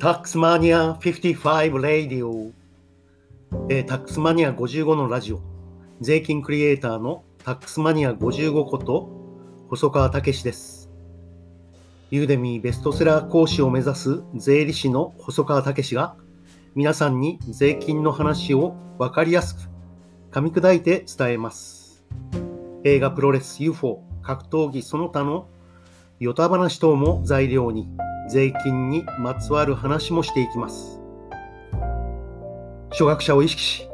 タックスマニア55レディオ、えー、タックスマニア55のラジオ。税金クリエイターのタックスマニア55こと細川武です。ユーデミーベストセラー講師を目指す税理士の細川武が皆さんに税金の話を分かりやすく噛み砕いて伝えます。映画プロレス UFO 格闘技その他のヨタ話等も材料に。税金にまつわる話もしていきます。初学者を意識し、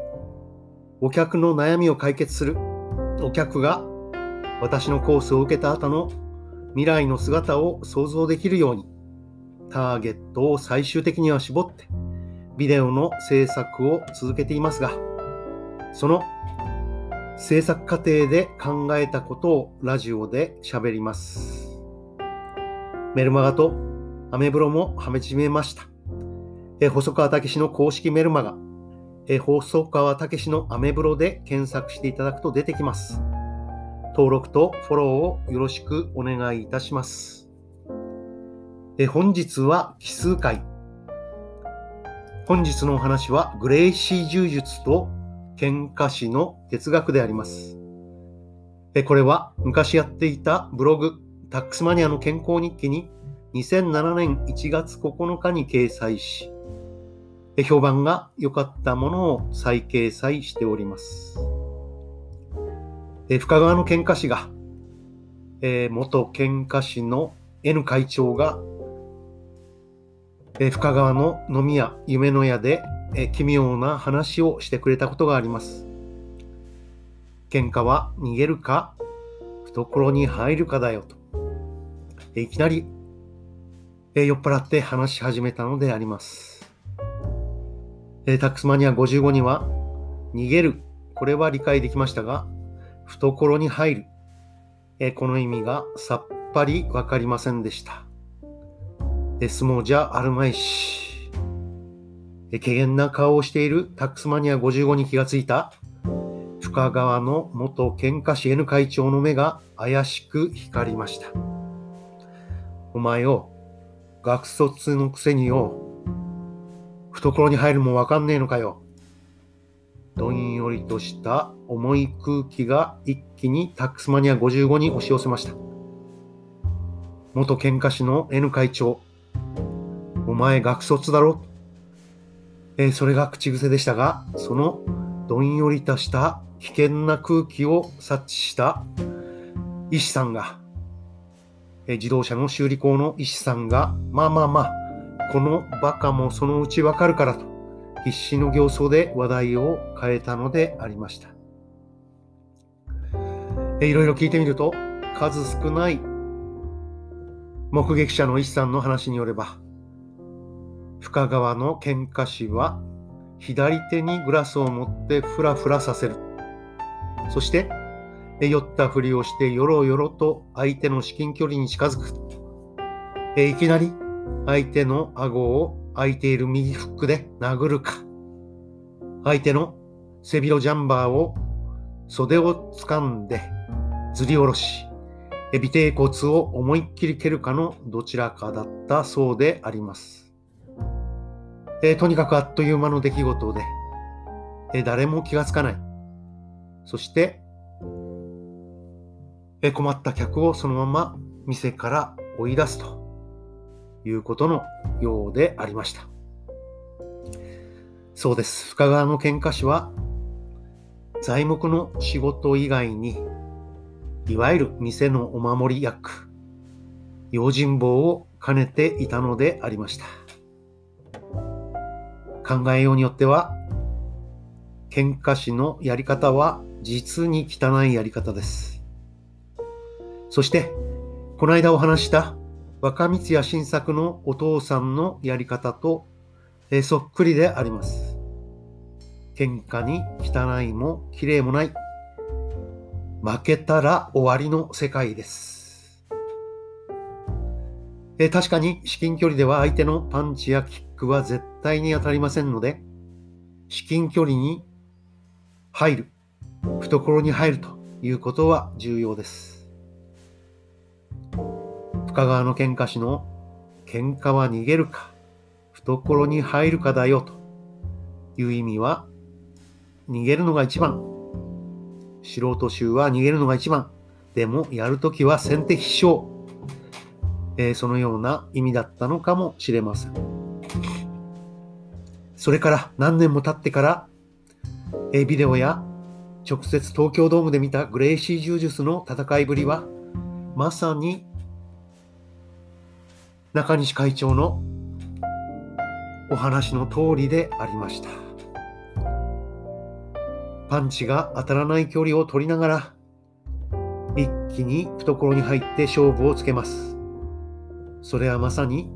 お客の悩みを解決するお客が私のコースを受けた後の未来の姿を想像できるようにターゲットを最終的には絞ってビデオの制作を続けていますがその制作過程で考えたことをラジオで喋りますメルマガとアメブロも始めました。え細川武の公式メルマガ、え細川武のアメブロで検索していただくと出てきます。登録とフォローをよろしくお願いいたします。え本日は奇数回。本日のお話はグレイシー柔術と喧嘩師の哲学であります。えこれは昔やっていたブログタックスマニアの健康日記に2007年1月9日に掲載し、評判が良かったものを再掲載しております。深川の喧嘩師が、元喧嘩師の N 会長が、深川の飲み屋、夢の屋で奇妙な話をしてくれたことがあります。喧嘩は逃げるか、懐に入るかだよと。いきなりえ、酔っ払って話し始めたのであります。え、タックスマニア55には、逃げる、これは理解できましたが、懐に入る、え、この意味がさっぱりわかりませんでした。え相撲じゃあるまいし、え怪げな顔をしているタックスマニア55に気がついた、深川の元喧嘩師 N 会長の目が怪しく光りました。お前を学卒のくせによ、懐に入るもわかんねえのかよ。どんよりとした重い空気が一気にタックスマニア55に押し寄せました。元喧嘩師の N 会長、お前学卒だろ？えー、それが口癖でしたが、そのどんよりとした危険な空気を察知した医師さんが自動車の修理工の医師さんが、まあまあまあ、このバカもそのうちわかるからと、必死の形相で話題を変えたのでありました。いろいろ聞いてみると、数少ない目撃者の医師さんの話によれば、深川の喧嘩師は左手にグラスを持ってふらふらさせる。そして酔ったふりをしてよろよろと相手の至近距離に近づく。えいきなり相手の顎を空いている右フックで殴るか。相手の背広ジャンバーを袖を掴んでずり下ろし、尾低骨を思いっきり蹴るかのどちらかだったそうであります。えー、とにかくあっという間の出来事で、えー、誰も気がつかない。そして困った客をそのまま店から追い出すということのようでありました。そうです。深川の喧嘩師は材木の仕事以外にいわゆる店のお守り役、用心棒を兼ねていたのでありました。考えようによっては、喧嘩師のやり方は実に汚いやり方です。そして、この間お話した若光谷新作のお父さんのやり方と、えそっくりであります。喧嘩に汚いも綺麗もない。負けたら終わりの世界です。え確かに至近距離では相手のパンチやキックは絶対に当たりませんので、至近距離に入る、懐に入るということは重要です。深川の喧嘩師の喧嘩は逃げるか、懐に入るかだよという意味は、逃げるのが一番。素人衆は逃げるのが一番。でも、やるときは先手必勝。えー、そのような意味だったのかもしれません。それから何年も経ってから、えー、ビデオや直接東京ドームで見たグレイシー柔術の戦いぶりは、まさに中西会長のお話の通りでありました。パンチが当たらない距離を取りながら、一気に懐に入って勝負をつけます。それはまさに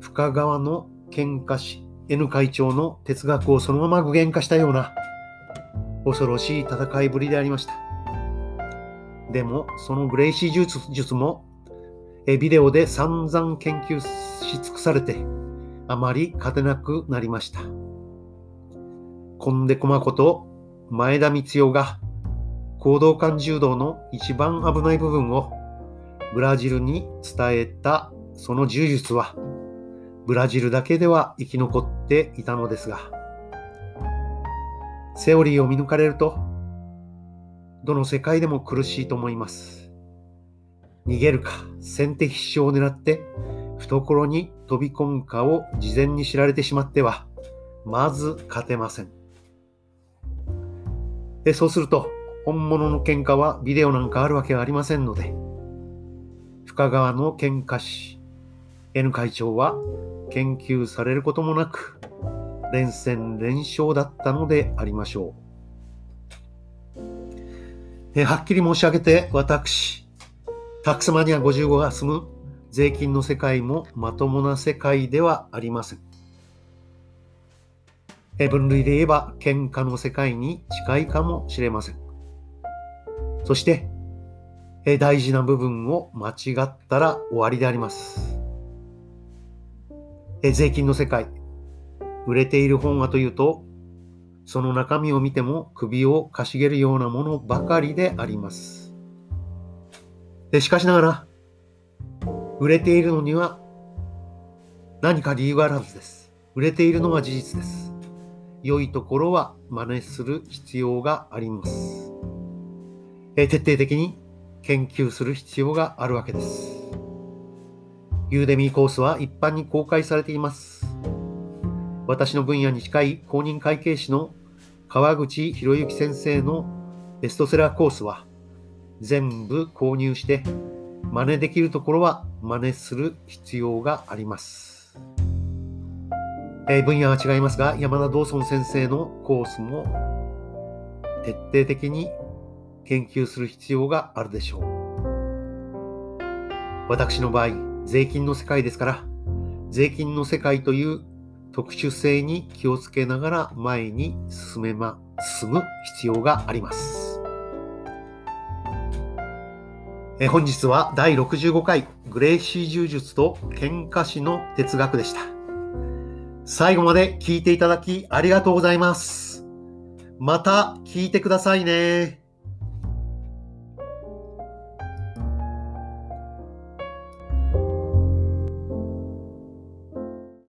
深川の喧嘩師 N 会長の哲学をそのまま具現化したような恐ろしい戦いぶりでありました。でも、そのグレイシー術術もえビデオで散々研究し尽くされて、あまり勝てなくなりました。コンデコマこと前田光代が行動感柔道の一番危ない部分をブラジルに伝えたその柔術はブラジルだけでは生き残っていたのですが、セオリーを見抜かれると、どの世界でも苦しいと思います。逃げるか、先手必勝を狙って、懐に飛び込むかを事前に知られてしまっては、まず勝てません。えそうすると、本物の喧嘩はビデオなんかあるわけがありませんので、深川の喧嘩師、N 会長は研究されることもなく、連戦連勝だったのでありましょう。えはっきり申し上げて、私、タックスマニア55が住む税金の世界もまともな世界ではありません。分類で言えば喧嘩の世界に近いかもしれません。そして、大事な部分を間違ったら終わりであります。税金の世界、売れている本はというと、その中身を見ても首をかしげるようなものばかりであります。しかしながら、売れているのには何か理由があるはずです。売れているのは事実です。良いところは真似する必要があります。え徹底的に研究する必要があるわけです。ユーデミーコースは一般に公開されています。私の分野に近い公認会計士の川口博之先生のベストセラーコースは全部購入して真似できるところは真似する必要があります。えー、分野は違いますが、山田道尊先生のコースも徹底的に研究する必要があるでしょう。私の場合、税金の世界ですから、税金の世界という特殊性に気をつけながら前に進めま、進む必要があります。え本日は第65回グレイシー柔術と喧嘩師の哲学でした。最後まで聞いていただきありがとうございます。また聞いてくださいね。